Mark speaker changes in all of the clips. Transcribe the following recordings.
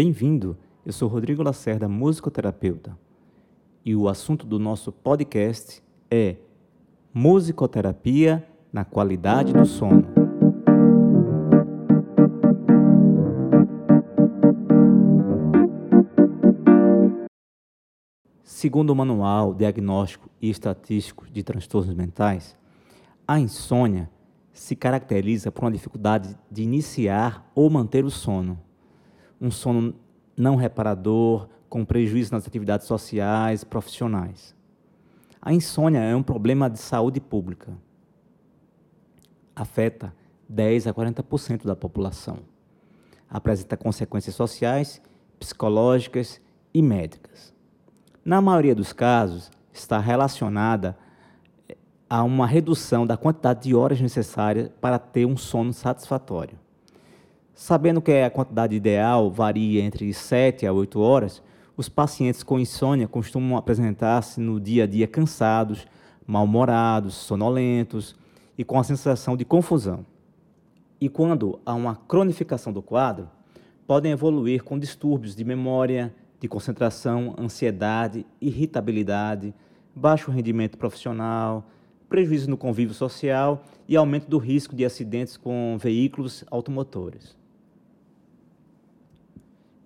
Speaker 1: Bem-vindo, eu sou Rodrigo Lacerda, musicoterapeuta. E o assunto do nosso podcast é Musicoterapia na qualidade do sono. Segundo o Manual Diagnóstico e Estatístico de Transtornos Mentais, a insônia se caracteriza por uma dificuldade de iniciar ou manter o sono. Um sono não reparador, com prejuízo nas atividades sociais, profissionais. A insônia é um problema de saúde pública. Afeta 10 a 40% da população. Apresenta consequências sociais, psicológicas e médicas. Na maioria dos casos, está relacionada a uma redução da quantidade de horas necessárias para ter um sono satisfatório. Sabendo que a quantidade ideal varia entre 7 a 8 horas, os pacientes com insônia costumam apresentar-se no dia a dia cansados, mal-humorados, sonolentos e com a sensação de confusão. E quando há uma cronificação do quadro, podem evoluir com distúrbios de memória, de concentração, ansiedade, irritabilidade, baixo rendimento profissional, prejuízo no convívio social e aumento do risco de acidentes com veículos automotores.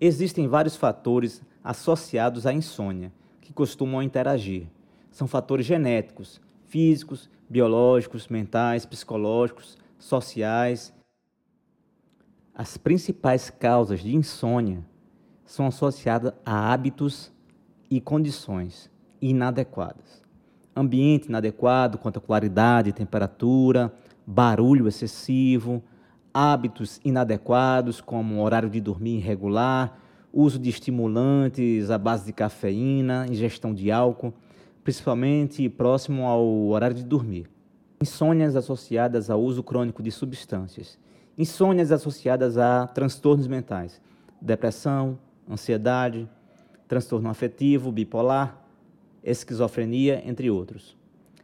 Speaker 1: Existem vários fatores associados à insônia que costumam interagir. São fatores genéticos, físicos, biológicos, mentais, psicológicos, sociais. As principais causas de insônia são associadas a hábitos e condições inadequadas ambiente inadequado quanto à claridade temperatura, barulho excessivo, hábitos inadequados, como horário de dormir irregular, uso de estimulantes à base de cafeína, ingestão de álcool, principalmente próximo ao horário de dormir. Insônias associadas ao uso crônico de substâncias. Insônias associadas a transtornos mentais, depressão, ansiedade, transtorno afetivo, bipolar, esquizofrenia, entre outros.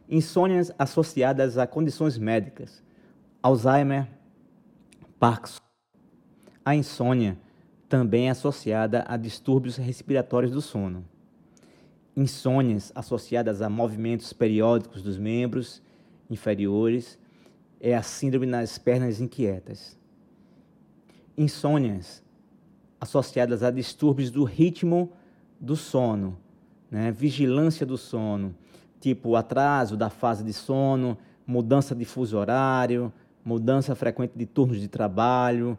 Speaker 1: Insônias associadas a condições médicas, Alzheimer, Parkinson. A insônia também é associada a distúrbios respiratórios do sono. Insônias associadas a movimentos periódicos dos membros inferiores é a síndrome das pernas inquietas. Insônias associadas a distúrbios do ritmo do sono, né? vigilância do sono, tipo atraso da fase de sono, mudança de fuso horário, mudança frequente de turnos de trabalho.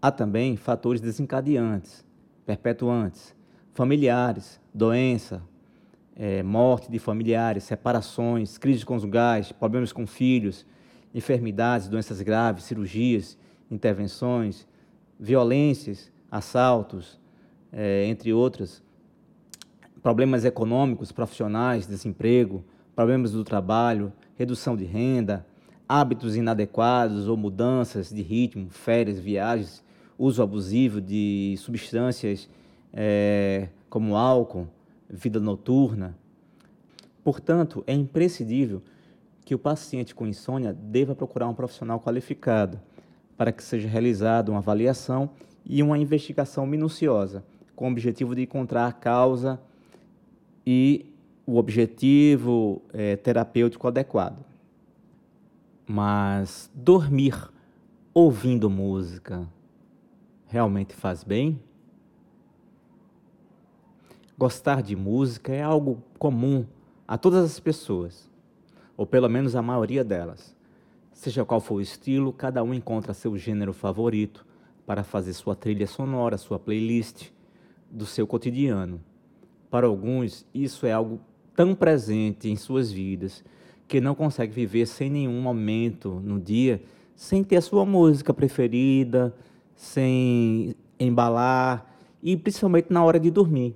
Speaker 1: Há também fatores desencadeantes, perpetuantes, familiares, doença, é, morte de familiares, separações, crises conjugais, problemas com filhos, enfermidades, doenças graves, cirurgias, intervenções, violências, assaltos, é, entre outras, problemas econômicos, profissionais, desemprego, problemas do trabalho, redução de renda, hábitos inadequados ou mudanças de ritmo, férias, viagens, uso abusivo de substâncias é, como álcool, vida noturna. Portanto, é imprescindível que o paciente com insônia deva procurar um profissional qualificado para que seja realizada uma avaliação e uma investigação minuciosa, com o objetivo de encontrar a causa e o objetivo é, terapêutico adequado. Mas dormir ouvindo música realmente faz bem? Gostar de música é algo comum a todas as pessoas, ou pelo menos a maioria delas. Seja qual for o estilo, cada um encontra seu gênero favorito para fazer sua trilha sonora, sua playlist do seu cotidiano. Para alguns, isso é algo tão presente em suas vidas que não consegue viver sem nenhum momento no dia sem ter a sua música preferida, sem embalar e principalmente na hora de dormir.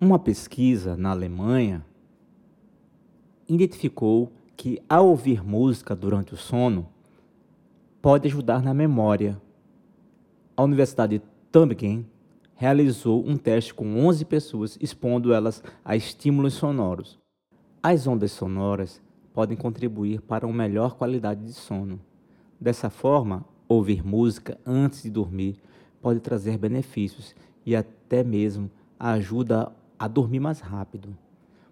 Speaker 1: Uma pesquisa na Alemanha identificou que ao ouvir música durante o sono pode ajudar na memória. A Universidade de Tübingen realizou um teste com 11 pessoas, expondo elas a estímulos sonoros. As ondas sonoras podem contribuir para uma melhor qualidade de sono. Dessa forma, Ouvir música antes de dormir pode trazer benefícios e até mesmo ajuda a dormir mais rápido.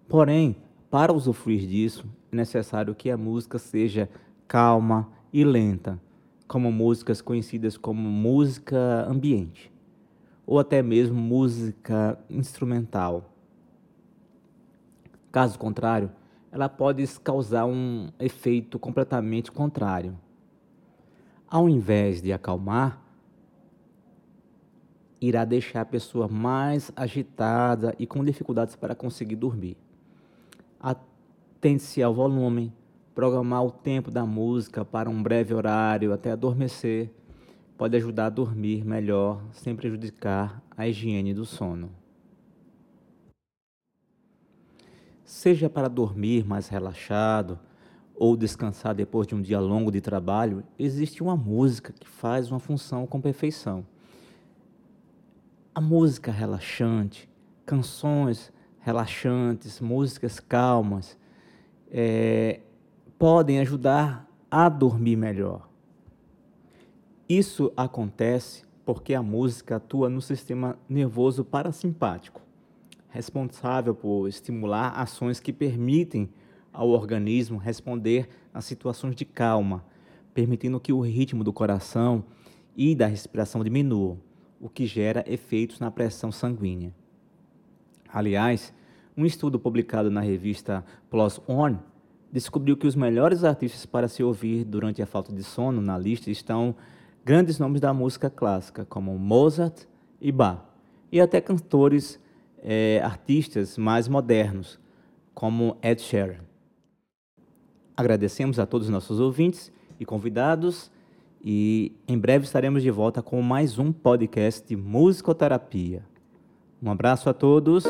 Speaker 1: Porém, para usufruir disso, é necessário que a música seja calma e lenta, como músicas conhecidas como música ambiente, ou até mesmo música instrumental. Caso contrário, ela pode causar um efeito completamente contrário. Ao invés de acalmar, irá deixar a pessoa mais agitada e com dificuldades para conseguir dormir. Atente-se ao volume, programar o tempo da música para um breve horário até adormecer pode ajudar a dormir melhor sem prejudicar a higiene do sono. Seja para dormir mais relaxado ou descansar depois de um dia longo de trabalho, existe uma música que faz uma função com perfeição. A música relaxante, canções relaxantes, músicas calmas, é, podem ajudar a dormir melhor. Isso acontece porque a música atua no sistema nervoso parasimpático, responsável por estimular ações que permitem ao organismo responder a situações de calma, permitindo que o ritmo do coração e da respiração diminua, o que gera efeitos na pressão sanguínea. Aliás, um estudo publicado na revista PLOS ON descobriu que os melhores artistas para se ouvir durante a falta de sono na lista estão grandes nomes da música clássica, como Mozart e Bach, e até cantores, é, artistas mais modernos, como Ed Sheeran. Agradecemos a todos os nossos ouvintes e convidados, e em breve estaremos de volta com mais um podcast de musicoterapia. Um abraço a todos.